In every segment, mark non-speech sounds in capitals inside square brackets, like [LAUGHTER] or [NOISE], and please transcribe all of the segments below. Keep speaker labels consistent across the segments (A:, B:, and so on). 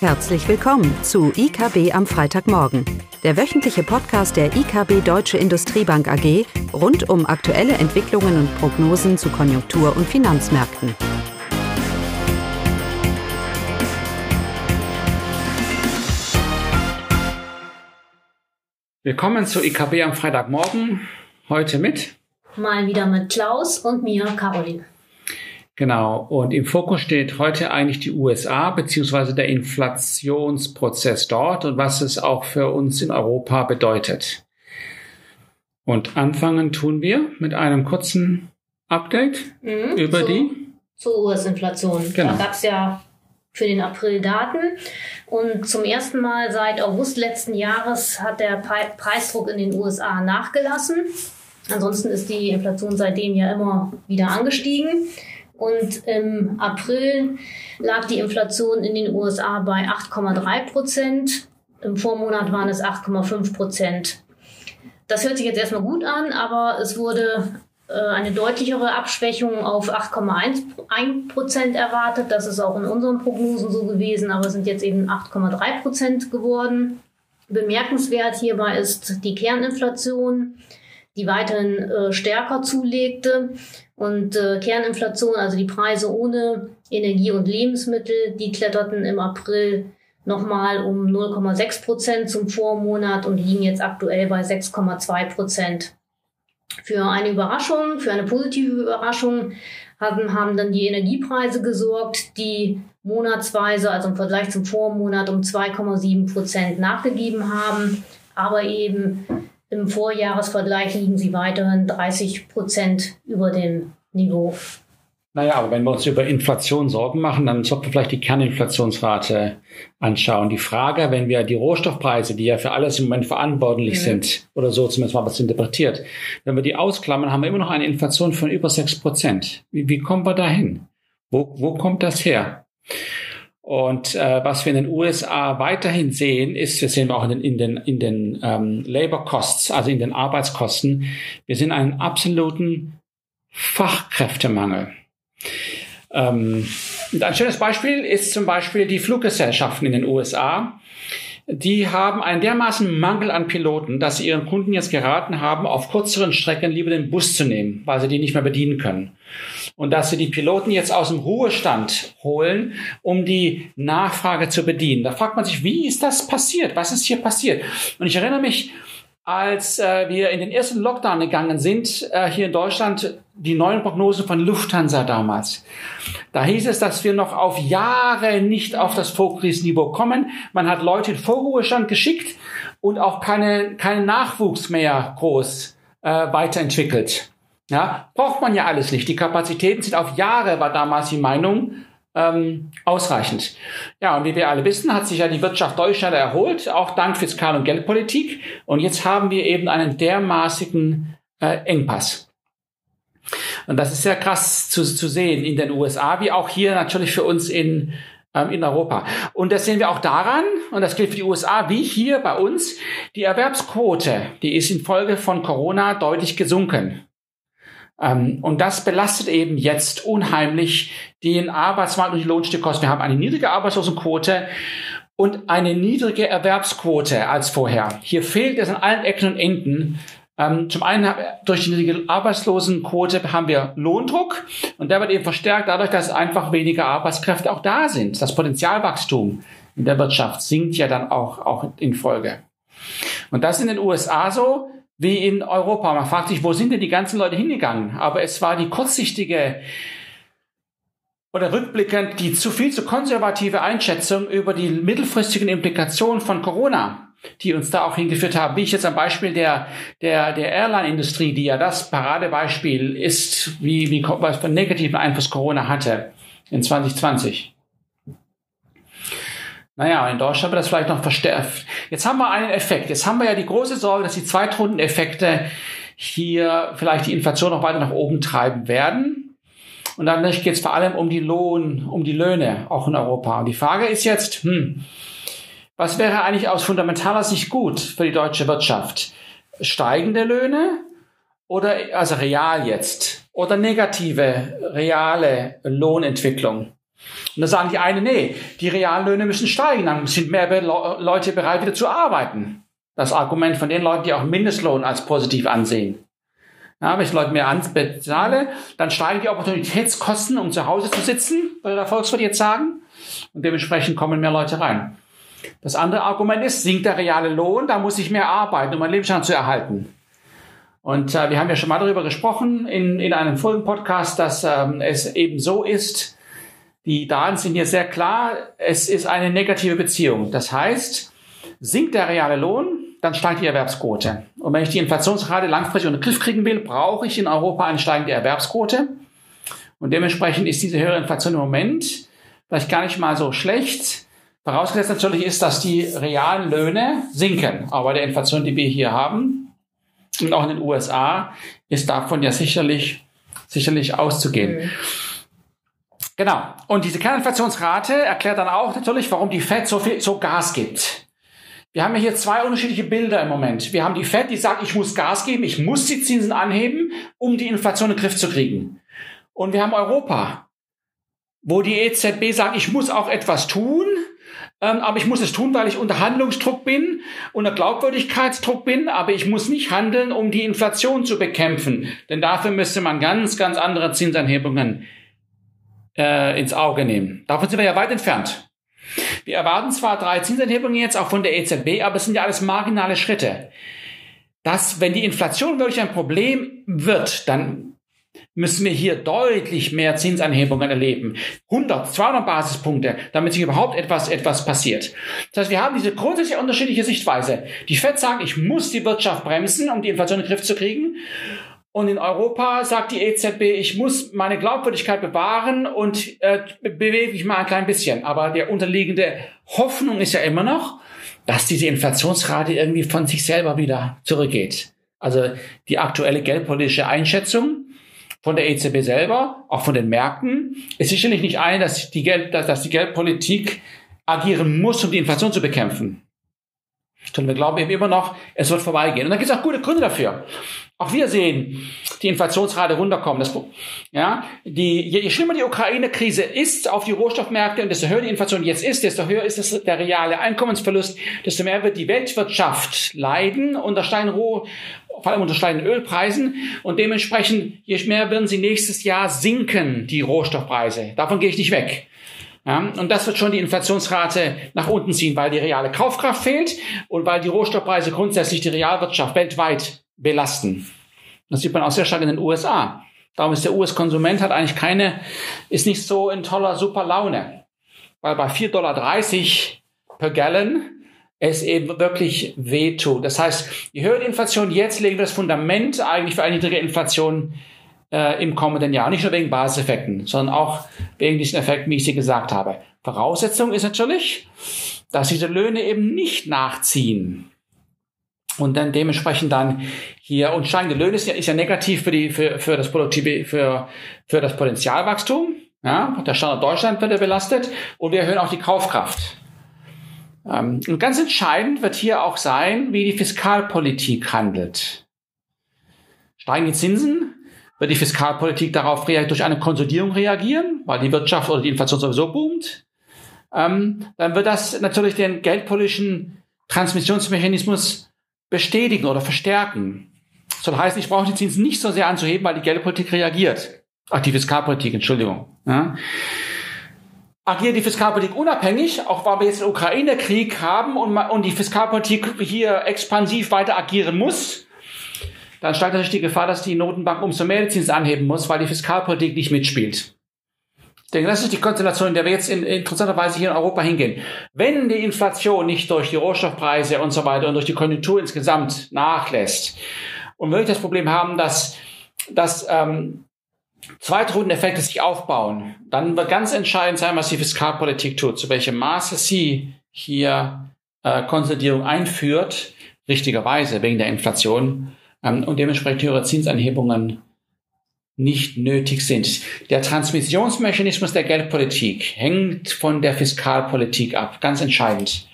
A: Herzlich willkommen zu IKB am Freitagmorgen, der wöchentliche Podcast der IKB Deutsche Industriebank AG rund um aktuelle Entwicklungen und Prognosen zu Konjunktur- und Finanzmärkten.
B: Willkommen zu IKB am Freitagmorgen. Heute mit
C: mal wieder mit Klaus und mir, Caroline.
B: Genau. Und im Fokus steht heute eigentlich die USA beziehungsweise der Inflationsprozess dort und was es auch für uns in Europa bedeutet. Und anfangen tun wir mit einem kurzen Update mhm, über
C: zu,
B: die
C: zur US-Inflation. Genau. Da gab es ja für den April Daten. Und zum ersten Mal seit August letzten Jahres hat der Preisdruck in den USA nachgelassen. Ansonsten ist die Inflation seitdem ja immer wieder angestiegen. Und im April lag die Inflation in den USA bei 8,3 Prozent. Im Vormonat waren es 8,5 Prozent. Das hört sich jetzt erstmal gut an, aber es wurde äh, eine deutlichere Abschwächung auf 8,1 Prozent erwartet. Das ist auch in unseren Prognosen so gewesen, aber es sind jetzt eben 8,3 Prozent geworden. Bemerkenswert hierbei ist die Kerninflation die weiterhin äh, stärker zulegte. Und äh, Kerninflation, also die Preise ohne Energie und Lebensmittel, die kletterten im April nochmal um 0,6 Prozent zum Vormonat und liegen jetzt aktuell bei 6,2 Prozent. Für eine Überraschung, für eine positive Überraschung haben, haben dann die Energiepreise gesorgt, die monatsweise, also im Vergleich zum Vormonat, um 2,7 Prozent nachgegeben haben, aber eben im Vorjahresvergleich liegen sie weiterhin 30 Prozent über dem Niveau.
B: Naja, aber wenn wir uns über Inflation Sorgen machen, dann sollten wir vielleicht die Kerninflationsrate anschauen. Die Frage, wenn wir die Rohstoffpreise, die ja für alles im Moment verantwortlich mhm. sind, oder so zumindest mal was interpretiert, wenn wir die ausklammern, haben wir immer noch eine Inflation von über 6 Prozent. Wie, wie kommen wir dahin? Wo, wo kommt das her? Und äh, was wir in den USA weiterhin sehen, ist, wir sehen auch in den, in den, in den ähm, Labor Costs, also in den Arbeitskosten, wir sehen einen absoluten Fachkräftemangel. Ähm, ein schönes Beispiel ist zum Beispiel die Fluggesellschaften in den USA die haben einen dermaßen Mangel an Piloten, dass sie ihren Kunden jetzt geraten haben, auf kürzeren Strecken lieber den Bus zu nehmen, weil sie die nicht mehr bedienen können. Und dass sie die Piloten jetzt aus dem Ruhestand holen, um die Nachfrage zu bedienen. Da fragt man sich, wie ist das passiert? Was ist hier passiert? Und ich erinnere mich, als äh, wir in den ersten Lockdown gegangen sind, äh, hier in Deutschland, die neuen Prognosen von Lufthansa damals. Da hieß es, dass wir noch auf Jahre nicht auf das Vorkrisenniveau kommen. Man hat Leute in Vorruhestand geschickt und auch keine, keinen Nachwuchs mehr groß äh, weiterentwickelt. Ja, braucht man ja alles nicht. Die Kapazitäten sind auf Jahre, war damals die Meinung, ähm, ausreichend. Ja, und wie wir alle wissen, hat sich ja die Wirtschaft Deutschland erholt, auch dank Fiskal- und Geldpolitik. Und jetzt haben wir eben einen dermaßigen äh, Engpass. Und das ist sehr krass zu, zu sehen in den USA, wie auch hier natürlich für uns in, ähm, in Europa. Und das sehen wir auch daran, und das gilt für die USA wie hier bei uns, die Erwerbsquote, die ist infolge von Corona deutlich gesunken. Ähm, und das belastet eben jetzt unheimlich den Arbeitsmarkt und die Lohnstückkosten. Wir haben eine niedrige Arbeitslosenquote und eine niedrige Erwerbsquote als vorher. Hier fehlt es an allen Ecken und Enden. Ähm, zum einen durch die niedrige Arbeitslosenquote haben wir Lohndruck und der wird eben verstärkt dadurch, dass einfach weniger Arbeitskräfte auch da sind. Das Potenzialwachstum in der Wirtschaft sinkt ja dann auch, auch in Folge. Und das ist in den USA so wie in Europa. Man fragt sich, wo sind denn die ganzen Leute hingegangen? Aber es war die kurzsichtige oder rückblickend die zu viel zu konservative Einschätzung über die mittelfristigen Implikationen von Corona, die uns da auch hingeführt haben. Wie ich jetzt am Beispiel der, der, der Airline-Industrie, die ja das Paradebeispiel ist, wie, wie, was für einen negativen Einfluss Corona hatte in 2020. Naja, in Deutschland wird das vielleicht noch verstärkt. Jetzt haben wir einen Effekt. Jetzt haben wir ja die große Sorge, dass die Zweitrundeneffekte hier vielleicht die Inflation noch weiter nach oben treiben werden. Und dann geht es vor allem um die Lohn, um die Löhne, auch in Europa. Und die Frage ist jetzt, hm, was wäre eigentlich aus fundamentaler Sicht gut für die deutsche Wirtschaft? Steigende Löhne oder, also real jetzt, oder negative, reale Lohnentwicklung? Und da sagen die einen, nee, die Reallöhne müssen steigen, dann sind mehr Leute bereit, wieder zu arbeiten. Das Argument von den Leuten, die auch Mindestlohn als positiv ansehen. Ja, wenn ich Leute mehr bezahle, dann steigen die Opportunitätskosten, um zu Hause zu sitzen, würde der Volkswirt jetzt sagen. Und dementsprechend kommen mehr Leute rein. Das andere Argument ist, sinkt der reale Lohn, da muss ich mehr arbeiten, um meinen Lebensstand zu erhalten. Und äh, wir haben ja schon mal darüber gesprochen in, in einem Folgen-Podcast, dass ähm, es eben so ist, die Daten sind hier sehr klar, es ist eine negative Beziehung. Das heißt, sinkt der reale Lohn, dann steigt die Erwerbsquote. Und wenn ich die Inflationsrate langfristig unter den Griff kriegen will, brauche ich in Europa eine steigende Erwerbsquote. Und dementsprechend ist diese höhere Inflation im Moment vielleicht gar nicht mal so schlecht. Vorausgesetzt natürlich ist, dass die realen Löhne sinken. Aber der Inflation, die wir hier haben, und auch in den USA, ist davon ja sicherlich, sicherlich auszugehen. Mhm. Genau. Und diese Kerninflationsrate erklärt dann auch natürlich, warum die Fed so viel, so Gas gibt. Wir haben hier zwei unterschiedliche Bilder im Moment. Wir haben die Fed, die sagt, ich muss Gas geben, ich muss die Zinsen anheben, um die Inflation in den Griff zu kriegen. Und wir haben Europa, wo die EZB sagt, ich muss auch etwas tun, ähm, aber ich muss es tun, weil ich unter Handlungsdruck bin, unter Glaubwürdigkeitsdruck bin, aber ich muss nicht handeln, um die Inflation zu bekämpfen. Denn dafür müsste man ganz, ganz andere Zinsanhebungen äh, ins Auge nehmen. Davon sind wir ja weit entfernt. Wir erwarten zwar drei Zinsanhebungen jetzt auch von der EZB, aber es sind ja alles marginale Schritte. Dass, wenn die Inflation wirklich ein Problem wird, dann müssen wir hier deutlich mehr Zinsanhebungen erleben. 100, 200 Basispunkte, damit sich überhaupt etwas, etwas passiert. Das heißt, wir haben diese grundsätzlich unterschiedliche Sichtweise. Die FED sagt, ich muss die Wirtschaft bremsen, um die Inflation in den Griff zu kriegen. Und in Europa sagt die EZB, ich muss meine Glaubwürdigkeit bewahren und äh, bewege mich mal ein klein bisschen. Aber der unterliegende Hoffnung ist ja immer noch, dass diese Inflationsrate irgendwie von sich selber wieder zurückgeht. Also die aktuelle geldpolitische Einschätzung von der EZB selber, auch von den Märkten, ist sicherlich nicht eine, dass die, Geld, dass, dass die Geldpolitik agieren muss, um die Inflation zu bekämpfen. Sondern wir glauben eben immer noch, es wird vorbeigehen. Und da gibt es auch gute Gründe dafür. Auch wir sehen die Inflationsrate runterkommen. Das, ja, die, je, je schlimmer die Ukraine-Krise ist auf die Rohstoffmärkte und desto höher die Inflation jetzt ist, desto höher ist das, der reale Einkommensverlust, desto mehr wird die Weltwirtschaft leiden unter steigenden Roh, vor allem unter steigenden Ölpreisen und dementsprechend, je mehr werden sie nächstes Jahr sinken, die Rohstoffpreise. Davon gehe ich nicht weg. Ja, und das wird schon die Inflationsrate nach unten ziehen, weil die reale Kaufkraft fehlt und weil die Rohstoffpreise grundsätzlich die Realwirtschaft weltweit belasten. Das sieht man auch sehr stark in den USA. Darum ist der US-Konsument hat eigentlich keine, ist nicht so in toller, super Laune. Weil bei 4,30 Dollar per Gallon es eben wirklich wehtut. Das heißt, je höher die Inflation jetzt, legen wir das Fundament eigentlich für eine niedrige Inflation äh, im kommenden Jahr. Nicht nur wegen Basiseffekten, sondern auch wegen diesen Effekten, wie ich sie gesagt habe. Voraussetzung ist natürlich, dass diese Löhne eben nicht nachziehen und dann dementsprechend dann hier und steigende Löhne ist ja, ist ja negativ für die für, für das Produktive für für das Potenzialwachstum. Ja, der Standort Deutschland wird ja belastet und wir erhöhen auch die Kaufkraft. Ähm, und ganz entscheidend wird hier auch sein, wie die Fiskalpolitik handelt. Steigen die Zinsen, wird die Fiskalpolitik darauf durch eine Konsolidierung reagieren, weil die Wirtschaft oder die Inflation sowieso boomt. Ähm, dann wird das natürlich den geldpolitischen Transmissionsmechanismus bestätigen oder verstärken. Das soll heißen, ich brauche die Zinsen nicht so sehr anzuheben, weil die Geldpolitik reagiert. Ach, die Fiskalpolitik, Entschuldigung. Ja. Agiert die Fiskalpolitik unabhängig, auch weil wir jetzt den Ukraine-Krieg haben und, und die Fiskalpolitik hier expansiv weiter agieren muss, dann steigt natürlich die Gefahr, dass die Notenbank umso mehr die Zinsen anheben muss, weil die Fiskalpolitik nicht mitspielt. Denke, das ist die Konstellation, in der wir jetzt in, interessanterweise hier in Europa hingehen. Wenn die Inflation nicht durch die Rohstoffpreise und so weiter und durch die Konjunktur insgesamt nachlässt und wir das Problem haben, dass, dass ähm, Zweitrundeneffekte sich aufbauen, dann wird ganz entscheidend sein, was die Fiskalpolitik tut, zu welchem Maße sie hier äh, Konsolidierung einführt, richtigerweise wegen der Inflation ähm, und dementsprechend höhere Zinsanhebungen nicht nötig sind. Der Transmissionsmechanismus der Geldpolitik hängt von der Fiskalpolitik ab, ganz entscheidend.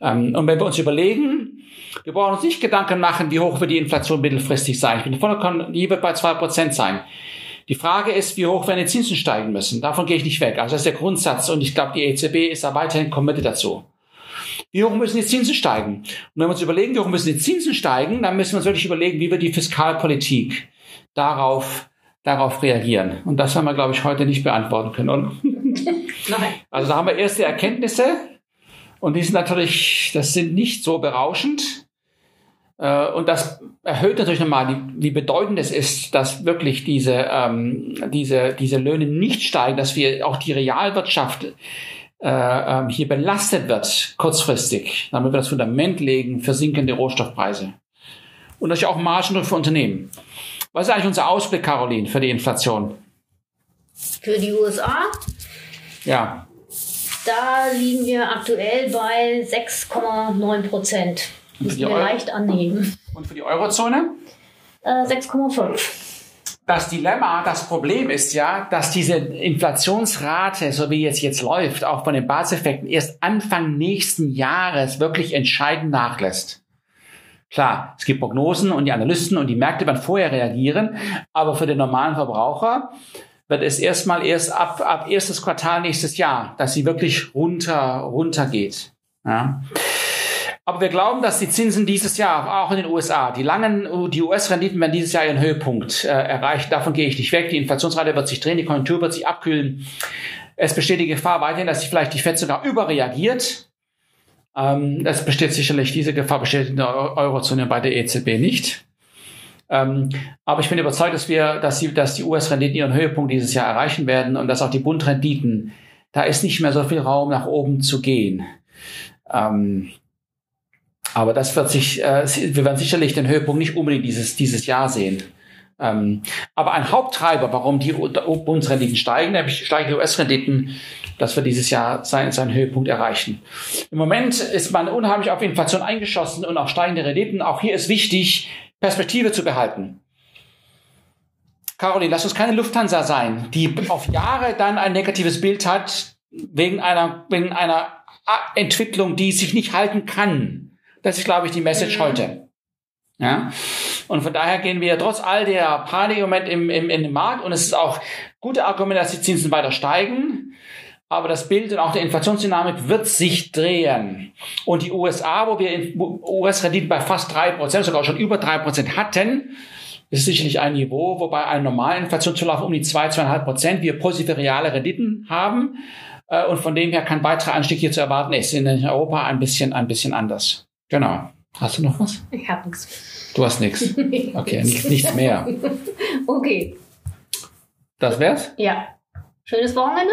B: Ähm, und wenn wir uns überlegen, wir brauchen uns nicht Gedanken machen, wie hoch wird die Inflation mittelfristig sein. Ich bin vollkommen, die wird bei zwei Prozent sein. Die Frage ist, wie hoch werden die Zinsen steigen müssen. Davon gehe ich nicht weg. Also das ist der Grundsatz und ich glaube, die EZB ist da weiterhin committed dazu. Wie hoch müssen die Zinsen steigen? Und wenn wir uns überlegen, wie hoch müssen die Zinsen steigen, dann müssen wir uns wirklich überlegen, wie wir die Fiskalpolitik darauf, darauf reagieren. Und das haben wir, glaube ich, heute nicht beantworten können. Oder? [LAUGHS] Nein. Also da haben wir erste Erkenntnisse und die sind natürlich, das sind nicht so berauschend. Äh, und das erhöht natürlich nochmal, wie, bedeutend es ist, dass wirklich diese, ähm, diese, diese Löhne nicht steigen, dass wir auch die Realwirtschaft äh, ähm, hier belastet wird, kurzfristig, damit wir das Fundament legen für sinkende Rohstoffpreise. Und natürlich auch Margendruck für Unternehmen. Was ist eigentlich unser Ausblick, Caroline, für die Inflation?
C: Für die USA?
B: Ja.
C: Da liegen wir aktuell bei 6,9 Prozent. Müssen wir leicht annehmen.
B: Und für die Eurozone?
C: Äh, 6,5.
B: Das Dilemma, das Problem ist ja, dass diese Inflationsrate, so wie es jetzt läuft, auch von den Baseffekten erst Anfang nächsten Jahres wirklich entscheidend nachlässt. Klar, es gibt Prognosen und die Analysten und die Märkte werden vorher reagieren, aber für den normalen Verbraucher wird es erstmal erst ab, ab erstes Quartal nächstes Jahr, dass sie wirklich runter, runter geht. Ja. Aber wir glauben, dass die Zinsen dieses Jahr, auch in den USA, die langen, die US-Renditen werden dieses Jahr ihren Höhepunkt äh, erreichen. Davon gehe ich nicht weg. Die Inflationsrate wird sich drehen, die Konjunktur wird sich abkühlen. Es besteht die Gefahr weiterhin, dass sich vielleicht die FED sogar überreagiert. Ähm, es besteht sicherlich, diese Gefahr besteht in der Eurozone bei der EZB nicht. Ähm, aber ich bin überzeugt, dass wir, dass die, dass die US-Renditen ihren Höhepunkt dieses Jahr erreichen werden und dass auch die Bundrenditen, da ist nicht mehr so viel Raum nach oben zu gehen. Ähm, aber das wird sich, äh, wir werden sicherlich den Höhepunkt nicht unbedingt dieses, dieses Jahr sehen. Ähm, aber ein Haupttreiber, warum die Bundesrenditen steigen, nämlich steigen die US-Renditen, dass wir dieses Jahr seinen, seinen Höhepunkt erreichen. Im Moment ist man unheimlich auf Inflation eingeschossen und auf steigende Renditen. Auch hier ist wichtig, Perspektive zu behalten. Caroline, lass uns keine Lufthansa sein, die auf Jahre dann ein negatives Bild hat wegen einer, wegen einer Entwicklung, die sich nicht halten kann. Das ist, glaube ich, die Message mhm. heute. Ja. Und von daher gehen wir trotz all der Panik im Moment im, im, in den Markt und es ist auch gute Argument, dass die Zinsen weiter steigen. Aber das Bild und auch der Inflationsdynamik wird sich drehen. Und die USA, wo wir US-Renditen bei fast drei Prozent, sogar schon über drei Prozent hatten, ist sicherlich ein Niveau, wobei ein normaler Inflationszulauf um die zwei, zweieinhalb Prozent wir positive reale Renditen haben. Äh, und von dem her kein weiterer Anstieg hier zu erwarten ist in Europa ein bisschen, ein bisschen anders. Genau. Hast du noch was?
C: Ich habe nichts.
B: Du hast nichts. [LAUGHS] Okay, nichts, nichts mehr.
C: Okay.
B: Das wär's?
C: Ja. Schönes Wochenende.